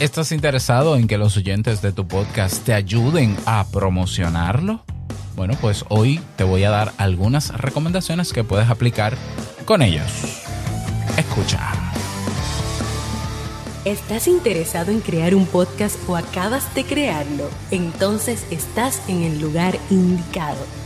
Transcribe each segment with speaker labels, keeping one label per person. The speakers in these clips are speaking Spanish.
Speaker 1: ¿Estás interesado en que los oyentes de tu podcast te ayuden a promocionarlo? Bueno, pues hoy te voy a dar algunas recomendaciones que puedes aplicar con ellos. Escucha.
Speaker 2: ¿Estás interesado en crear un podcast o acabas de crearlo? Entonces estás en el lugar indicado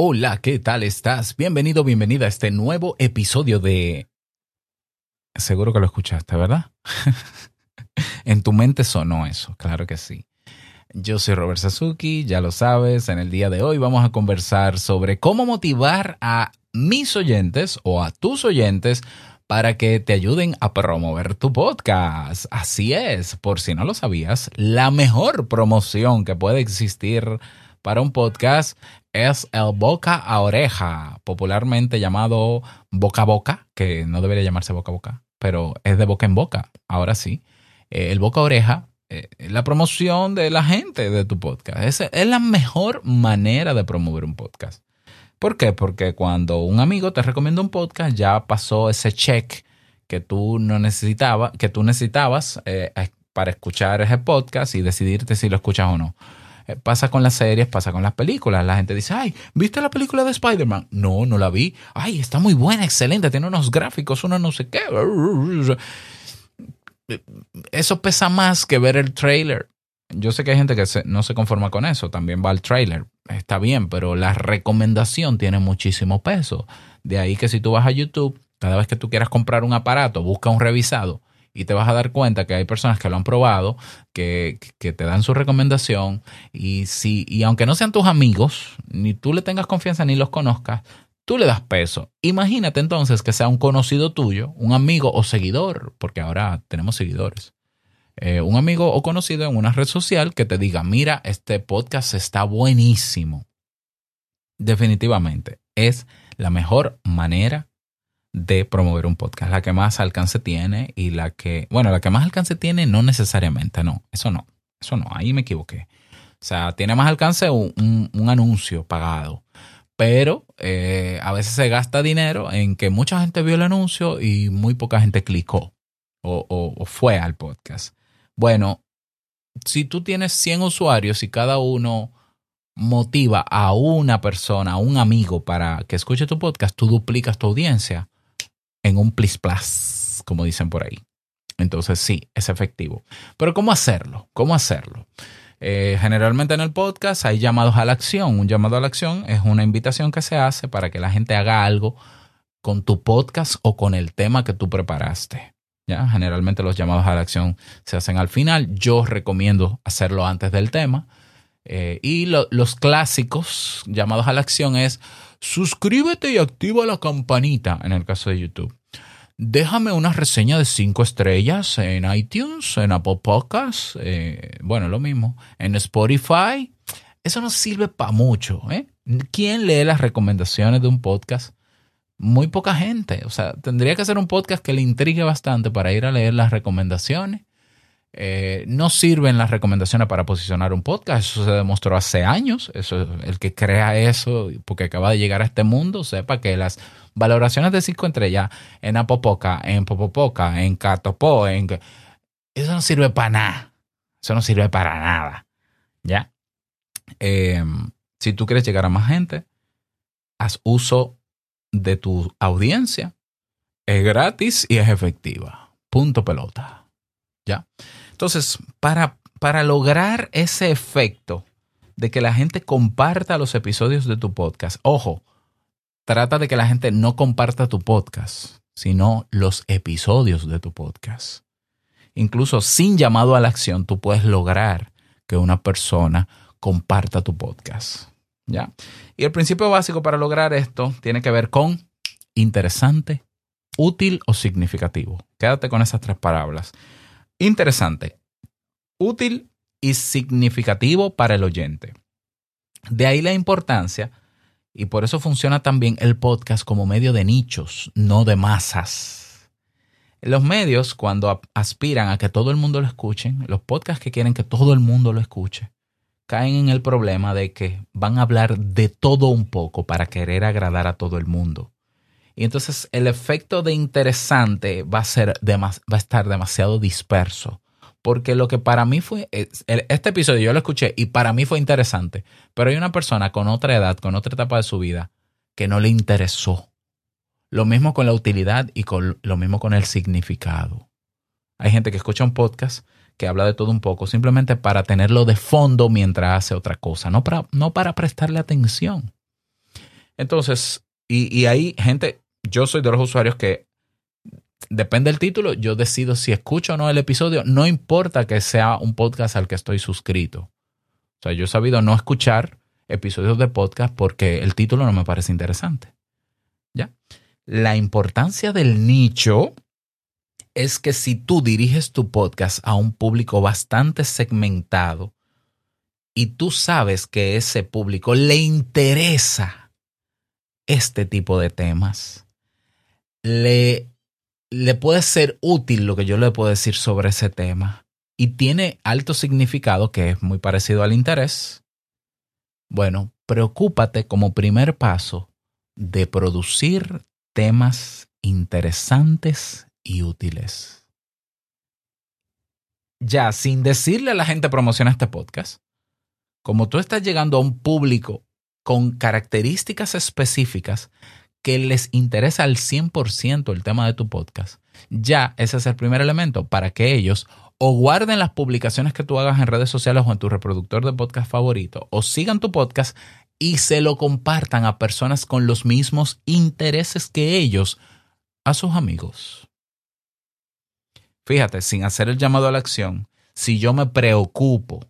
Speaker 1: Hola, ¿qué tal estás? Bienvenido, bienvenida a este nuevo episodio de... Seguro que lo escuchaste, ¿verdad? en tu mente sonó eso, claro que sí. Yo soy Robert Sasuki, ya lo sabes, en el día de hoy vamos a conversar sobre cómo motivar a mis oyentes o a tus oyentes para que te ayuden a promover tu podcast. Así es, por si no lo sabías, la mejor promoción que puede existir para un podcast es el boca a oreja, popularmente llamado boca a boca, que no debería llamarse boca a boca, pero es de boca en boca, ahora sí. Eh, el boca a oreja eh, la promoción de la gente de tu podcast. Es, es la mejor manera de promover un podcast. ¿Por qué? Porque cuando un amigo te recomienda un podcast, ya pasó ese check que tú no necesitabas, que tú necesitabas eh, para escuchar ese podcast y decidirte si lo escuchas o no. Eh, pasa con las series, pasa con las películas. La gente dice, ay, ¿viste la película de Spider-Man? No, no la vi. Ay, está muy buena, excelente, tiene unos gráficos, uno no sé qué. Eso pesa más que ver el trailer. Yo sé que hay gente que no se conforma con eso, también va al trailer. Está bien, pero la recomendación tiene muchísimo peso. De ahí que si tú vas a YouTube, cada vez que tú quieras comprar un aparato, busca un revisado y te vas a dar cuenta que hay personas que lo han probado, que, te dan su recomendación y, si, y aunque no sean tus amigos, ni tú le tengas confianza ni los conozcas, tú le das peso. Imagínate entonces que sea un conocido tuyo, un amigo o seguidor, porque ahora tenemos seguidores. Eh, un amigo o conocido en una red social que te diga, mira, este podcast está buenísimo. Definitivamente, es la mejor manera de promover un podcast, la que más alcance tiene y la que, bueno, la que más alcance tiene no necesariamente, no, eso no, eso no, ahí me equivoqué. O sea, tiene más alcance un, anuncio pagado, pero eh, a veces se gasta dinero en que mucha gente vio el anuncio y muy poca gente clicó o, o fue al podcast. Bueno, si tú tienes 100 usuarios y cada uno motiva a una persona, a un amigo para que escuche tu podcast, tú duplicas tu audiencia en un plis plus, como dicen por ahí. Entonces sí, es efectivo. Pero ¿cómo hacerlo? ¿Cómo hacerlo? Eh, generalmente en el podcast hay llamados a la acción. Un llamado a la acción es una invitación que se hace para que la gente haga algo con tu podcast o con el tema que tú preparaste. ¿Ya? Generalmente los llamados a la acción se hacen al final. Yo recomiendo hacerlo antes del tema. Eh, y los clásicos llamados a la acción es suscríbete y activa la campanita en el caso de YouTube. Déjame una reseña de cinco estrellas en iTunes, en Apple Podcasts, eh, bueno, lo mismo, en Spotify. Eso no sirve para mucho. ¿eh? ¿Quién lee las recomendaciones de un podcast? Muy poca gente. O sea, tendría que ser un podcast que le intrigue bastante para ir a leer las recomendaciones eh, no sirven las recomendaciones para posicionar un podcast. Eso se demostró hace años. Eso, el que crea eso, porque acaba de llegar a este mundo, sepa que las valoraciones de 5 estrellas en Apopoca, en Popopoca, en Catopo, en... eso no sirve para nada. Eso no sirve para nada. ¿Ya? Eh, si tú quieres llegar a más gente, haz uso de tu audiencia. Es gratis y es efectiva. Punto pelota. Entonces, para, para lograr ese efecto de que la gente comparta los episodios de tu podcast, ojo, trata de que la gente no comparta tu podcast, sino los episodios de tu podcast. Incluso sin llamado a la acción, tú puedes lograr que una persona comparta tu podcast. ¿Ya? Y el principio básico para lograr esto tiene que ver con interesante, útil o significativo. Quédate con esas tres palabras. Interesante. útil y significativo para el oyente. De ahí la importancia, y por eso funciona también el podcast como medio de nichos, no de masas. Los medios, cuando aspiran a que todo el mundo lo escuche, los podcasts que quieren que todo el mundo lo escuche, caen en el problema de que van a hablar de todo un poco para querer agradar a todo el mundo. Y entonces el efecto de interesante va a, ser va a estar demasiado disperso. Porque lo que para mí fue, este episodio yo lo escuché y para mí fue interesante, pero hay una persona con otra edad, con otra etapa de su vida, que no le interesó. Lo mismo con la utilidad y con, lo mismo con el significado. Hay gente que escucha un podcast que habla de todo un poco, simplemente para tenerlo de fondo mientras hace otra cosa, no para, no para prestarle atención. Entonces, y, y hay gente, yo soy de los usuarios que depende del título, yo decido si escucho o no el episodio, no importa que sea un podcast al que estoy suscrito. O sea, yo he sabido no escuchar episodios de podcast porque el título no me parece interesante. ¿Ya? La importancia del nicho es que si tú diriges tu podcast a un público bastante segmentado y tú sabes que ese público le interesa este tipo de temas, le, le puede ser útil lo que yo le puedo decir sobre ese tema y tiene alto significado que es muy parecido al interés, bueno, preocúpate como primer paso de producir temas interesantes y útiles. Ya, sin decirle a la gente promociona este podcast, como tú estás llegando a un público con características específicas que les interesa al 100% el tema de tu podcast, ya ese es el primer elemento para que ellos o guarden las publicaciones que tú hagas en redes sociales o en tu reproductor de podcast favorito, o sigan tu podcast y se lo compartan a personas con los mismos intereses que ellos, a sus amigos. Fíjate, sin hacer el llamado a la acción, si yo me preocupo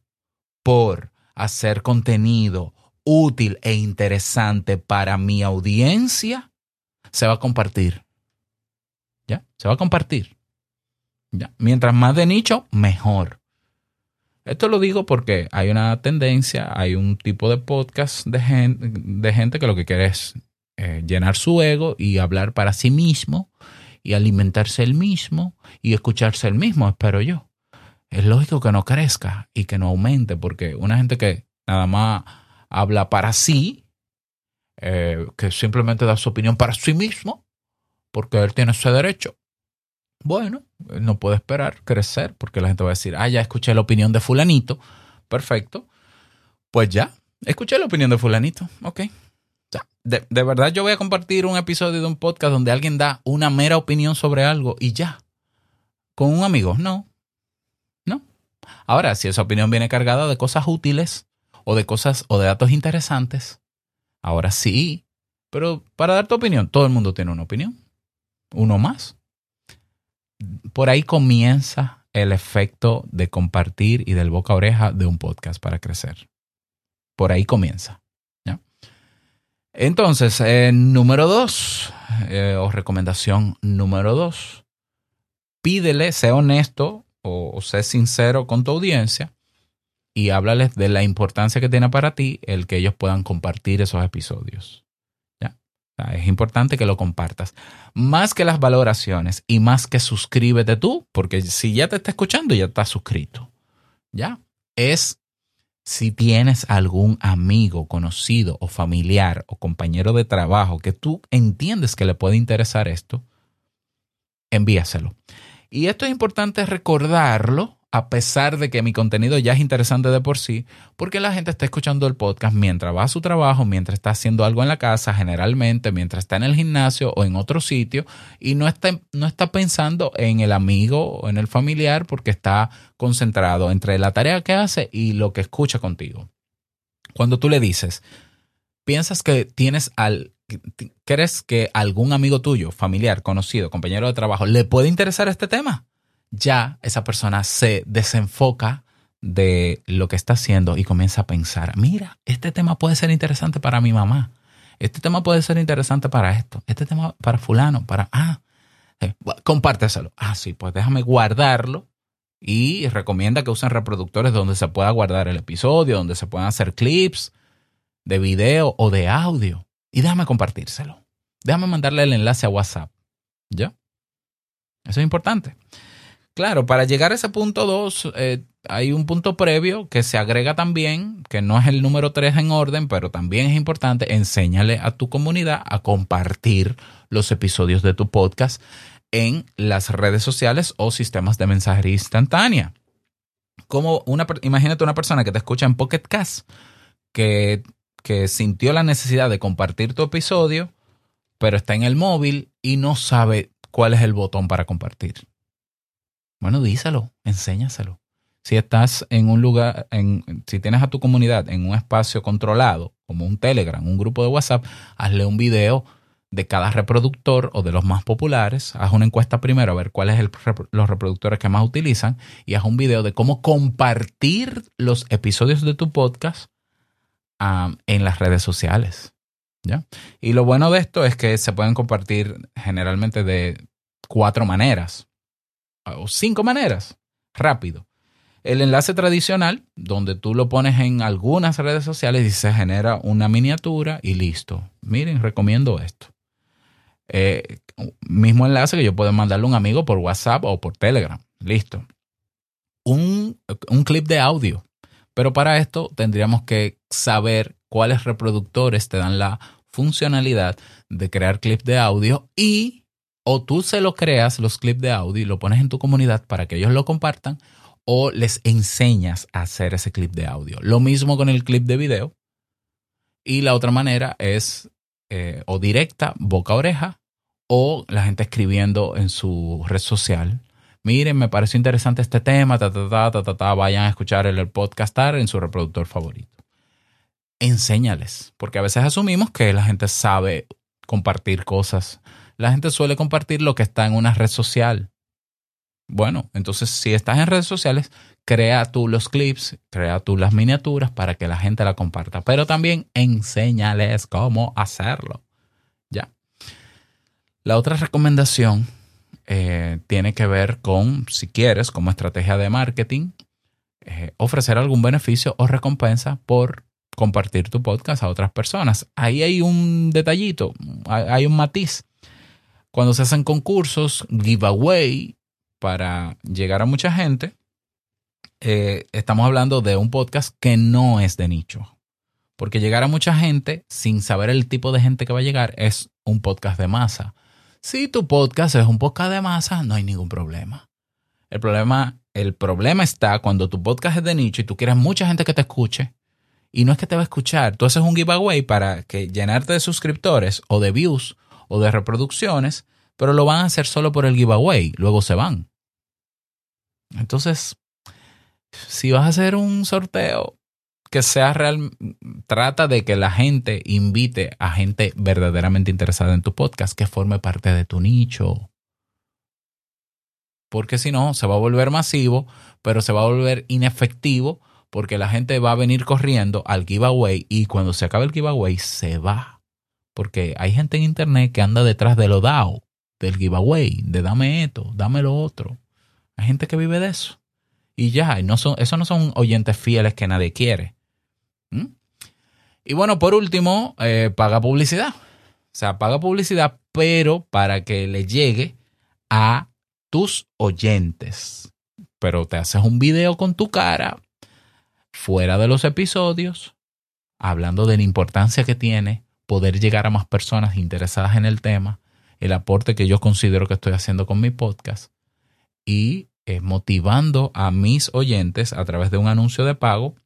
Speaker 1: por hacer contenido útil e interesante para mi audiencia, se va a compartir. ¿Ya? Se va a compartir. ¿Ya? Mientras más de nicho, mejor. Esto lo digo porque hay una tendencia, hay un tipo de podcast de gente, de gente que lo que quiere es eh, llenar su ego y hablar para sí mismo y alimentarse el mismo y escucharse el mismo, espero yo. Es lógico que no crezca y que no aumente, porque una gente que nada más habla para sí, eh, que simplemente da su opinión para sí mismo, porque él tiene ese derecho. Bueno, no puede esperar crecer, porque la gente va a decir, ah, ya escuché la opinión de fulanito, perfecto. Pues ya, escuché la opinión de fulanito, ok. De, de verdad yo voy a compartir un episodio de un podcast donde alguien da una mera opinión sobre algo y ya. Con un amigo, no. No. Ahora, si esa opinión viene cargada de cosas útiles, o de cosas o de datos interesantes, ahora sí. Pero para dar tu opinión, todo el mundo tiene una opinión. Uno más. Por ahí comienza el efecto de compartir y del boca a oreja de un podcast para crecer. Por ahí comienza. Entonces, eh, número dos, eh, o recomendación número dos, pídele, sé honesto o, o sé sincero con tu audiencia y háblales de la importancia que tiene para ti el que ellos puedan compartir esos episodios. ¿Ya? es importante que lo compartas. Más que las valoraciones y más que suscríbete tú, porque si ya te está escuchando, ya estás suscrito. ¿Ya? Es si tienes algún amigo, conocido o familiar o compañero de trabajo que tú entiendes que le puede interesar esto, envíaselo. Y esto es importante recordarlo a pesar de que mi contenido ya es interesante de por sí, porque la gente está escuchando el podcast mientras va a su trabajo, mientras está haciendo algo en la casa, generalmente, mientras está en el gimnasio o en otro sitio, y no está, no está pensando en el amigo o en el familiar porque está concentrado entre la tarea que hace y lo que escucha contigo. Cuando tú le dices, piensas que tienes al, ¿crees que algún amigo tuyo, familiar, conocido, compañero de trabajo, le puede interesar este tema? Ya esa persona se desenfoca de lo que está haciendo y comienza a pensar, mira, este tema puede ser interesante para mi mamá, este tema puede ser interesante para esto, este tema para fulano, para, ah, eh, compárteselo. Ah, sí, pues déjame guardarlo Y recomienda que usen reproductores donde se pueda guardar el episodio, donde se puedan hacer clips de video o de audio. Y déjame compartírselo. Déjame mandarle el enlace a WhatsApp. ¿Ya? Eso es importante. Claro, para llegar a ese punto 2, eh, hay un punto previo que se agrega también, que no es el número 3 en orden, pero también es importante, enséñale a tu comunidad a compartir los episodios de tu podcast en las redes sociales o sistemas de mensajería instantánea. Como una, imagínate una persona que te escucha en Pocket Cast, que, que sintió la necesidad de compartir tu episodio, pero está en el móvil y no sabe cuál es el botón para compartir. Bueno, díselo, enséñaselo. Si estás en un lugar, en, si tienes a tu comunidad en un espacio controlado, como un Telegram, un grupo de WhatsApp, hazle un video de cada reproductor o de los más populares. Haz una encuesta primero a ver cuáles son los reproductores que más utilizan y haz un video de cómo compartir los episodios de tu podcast en las redes sociales. ¿ya? Y lo bueno de esto es que se pueden compartir generalmente de cuatro maneras o cinco maneras. Rápido. El enlace tradicional, donde tú lo pones en algunas redes sociales y se genera una miniatura y listo. Miren, recomiendo esto. Eh, mismo enlace que yo puedo mandarle a un amigo por WhatsApp o por Telegram. Listo. Un, un clip de audio. Pero para esto tendríamos que saber cuáles reproductores te dan la funcionalidad de crear clips de audio y o tú se lo creas los clips de audio y lo pones en tu comunidad para que ellos lo compartan o les enseñas a hacer ese clip de audio. Lo mismo con el clip de video. Y la otra manera es eh, o directa, boca a oreja, o la gente escribiendo en su red social. Miren, me pareció interesante este tema, ta, ta, ta, ta, vayan a escuchar el, el podcastar en su reproductor favorito. Enséñales, porque a veces asumimos que la gente sabe compartir cosas la gente suele compartir lo que está en una red social. Bueno, entonces si estás en redes sociales, crea tú los clips, crea tú las miniaturas para que la gente la comparta, pero también enséñales cómo hacerlo. Ya. La otra recomendación eh, tiene que ver con, si quieres, como estrategia de marketing, eh, ofrecer algún beneficio o recompensa por compartir tu podcast a otras personas. Ahí hay un detallito, hay un matiz cuando se hacen concursos, giveaway, para llegar a mucha gente, eh, estamos hablando de un podcast que no es de nicho. Porque llegar a mucha gente sin saber el tipo de gente que va a llegar es un podcast de masa. Si tu podcast es un podcast de masa, no hay ningún problema. El problema, el problema está cuando tu podcast es de nicho y tú quieres mucha gente que te escuche y no es que te va a escuchar. Tú haces un giveaway para que llenarte de suscriptores o de views o de reproducciones, pero lo van a hacer solo por el giveaway, luego se van. Entonces, si vas a hacer un sorteo que sea real, trata de que la gente invite a gente verdaderamente interesada en tu podcast, que forme parte de tu nicho. Porque si no, se va a volver masivo, pero se va a volver inefectivo porque la gente va a venir corriendo al giveaway y cuando se acabe el giveaway se va porque hay gente en internet que anda detrás de lo DAO, del giveaway, de dame esto, dame lo otro. Hay gente que vive de eso. Y ya, esos no son oyentes fieles que nadie quiere. ¿Mm? Y bueno, por último, eh, paga publicidad. O sea, paga publicidad, pero para que le llegue a tus oyentes. Pero te haces un video con tu cara fuera de los episodios, hablando de la importancia que tiene poder llegar a más personas interesadas en el tema, el aporte que yo considero que estoy haciendo con mi podcast y eh, motivando a mis oyentes a través de un anuncio de pago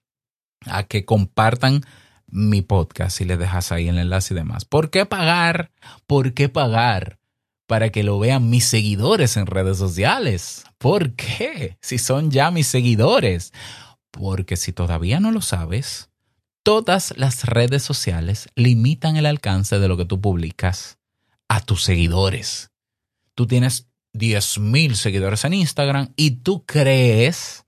Speaker 1: a que compartan mi podcast si les dejas ahí el enlace y demás. ¿Por qué pagar? ¿Por qué pagar? Para que lo vean mis seguidores en redes sociales. ¿Por qué? Si son ya mis seguidores. Porque si todavía no lo sabes, todas las redes sociales limitan el alcance de lo que tú publicas a tus seguidores. Tú tienes 10.000 seguidores en Instagram y tú crees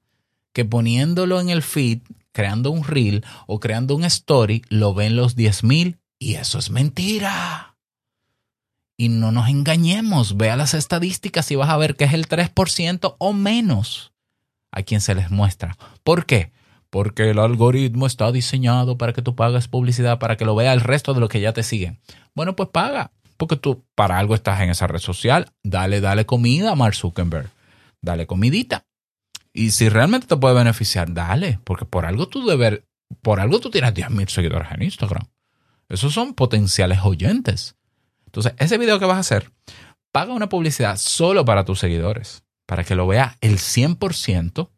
Speaker 1: que poniéndolo en el feed, creando un reel o creando un story, lo ven los 10.000 y eso es mentira. Y no nos engañemos, vea las estadísticas y vas a ver que es el 3% o menos. a quien se les muestra. ¿Por qué? Porque el algoritmo está diseñado para que tú pagues publicidad, para que lo vea el resto de los que ya te siguen. Bueno, pues paga, porque tú para algo estás en esa red social. Dale, dale comida a Mark Zuckerberg. Dale comidita. Y si realmente te puede beneficiar, dale, porque por algo tú debes, por algo tú tienes 10.000 seguidores en Instagram. Esos son potenciales oyentes. Entonces, ese video que vas a hacer, paga una publicidad solo para tus seguidores, para que lo vea el 100%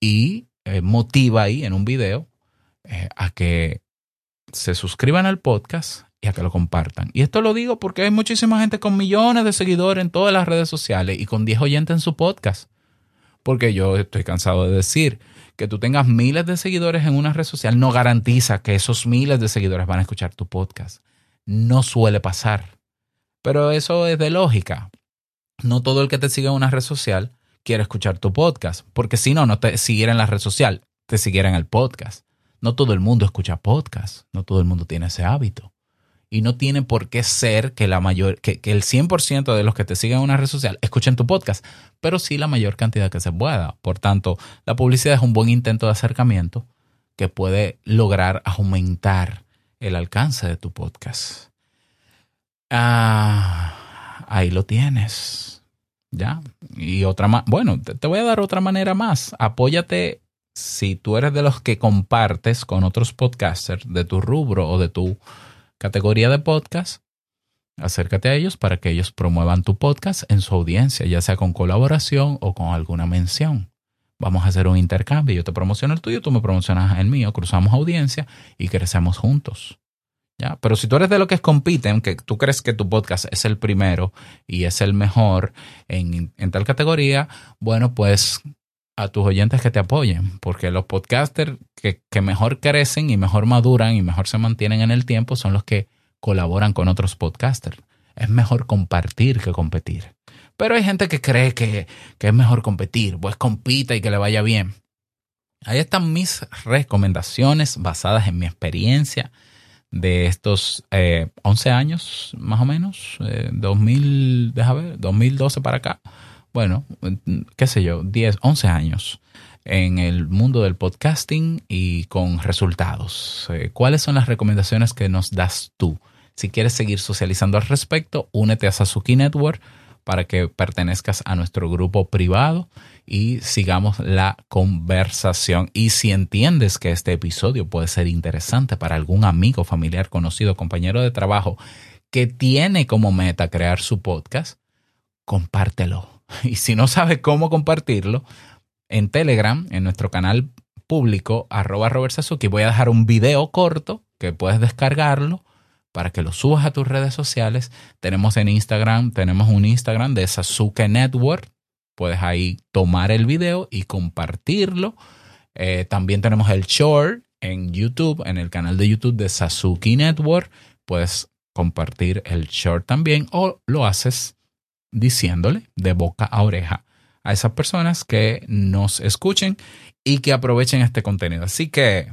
Speaker 1: y eh, motiva ahí en un video eh, a que se suscriban al podcast y a que lo compartan. Y esto lo digo porque hay muchísima gente con millones de seguidores en todas las redes sociales y con 10 oyentes en su podcast. Porque yo estoy cansado de decir que tú tengas miles de seguidores en una red social no garantiza que esos miles de seguidores van a escuchar tu podcast. No suele pasar. Pero eso es de lógica. No todo el que te sigue en una red social quiere escuchar tu podcast, porque si no, no te siguiera en la red social, te siguiera en el podcast. No todo el mundo escucha podcast, no todo el mundo tiene ese hábito y no tiene por qué ser que la mayor que, el 100% de los que te siguen en una red social escuchen tu podcast, pero sí la mayor cantidad que se pueda. Por tanto, la publicidad es un buen intento de acercamiento que puede lograr aumentar el alcance de tu podcast. Ah, ahí lo tienes. ¿Ya? Y otra más, bueno, te voy a dar otra manera más. Apóyate si tú eres de los que compartes con otros podcasters de tu rubro o de tu categoría de podcast, acércate a ellos para que ellos promuevan tu podcast en su audiencia, ya sea con colaboración o con alguna mención. Vamos a hacer un intercambio. Yo te promociono el tuyo, tú me promocionas el mío, cruzamos audiencia y crecemos juntos. Pero si tú eres de los que compiten, que tú crees que tu podcast es el primero y es el mejor en, en tal categoría, bueno, pues a tus oyentes que te apoyen, porque los podcasters que, mejor crecen y mejor maduran y mejor se mantienen en el tiempo son los que colaboran con otros podcasters. Es mejor compartir que competir. Pero hay gente que cree que, es mejor competir, pues compita y que le vaya bien. Ahí están mis recomendaciones basadas en mi experiencia de estos 11 eh, años, más o menos, 2000, deja ver, 2012 para acá bueno, qué sé yo, 10, 11 años en el mundo del podcasting y con resultados. Eh, ¿Cuáles son las recomendaciones que nos das tú? Si quieres seguir socializando al respecto, únete a Sasuki Network para que pertenezcas a nuestro grupo privado y sigamos la conversación. Y si entiendes que este episodio puede ser interesante para algún amigo, familiar, conocido, compañero de trabajo que tiene como meta crear su podcast, compártelo Y si no sabes cómo compartirlo, en Telegram, en nuestro canal público, arroba Robert Sasuki, voy a dejar un video corto que puedes descargarlo para que lo subas a tus redes sociales. Tenemos en Instagram, tenemos un Instagram de Sasuke Network. Puedes ahí tomar el video y compartirlo. Eh, también tenemos el short en YouTube, en el canal de YouTube de Sasuke Network. Puedes compartir el short también o lo haces diciéndole de boca a oreja a esas personas que nos escuchen y que aprovechen este contenido. Así que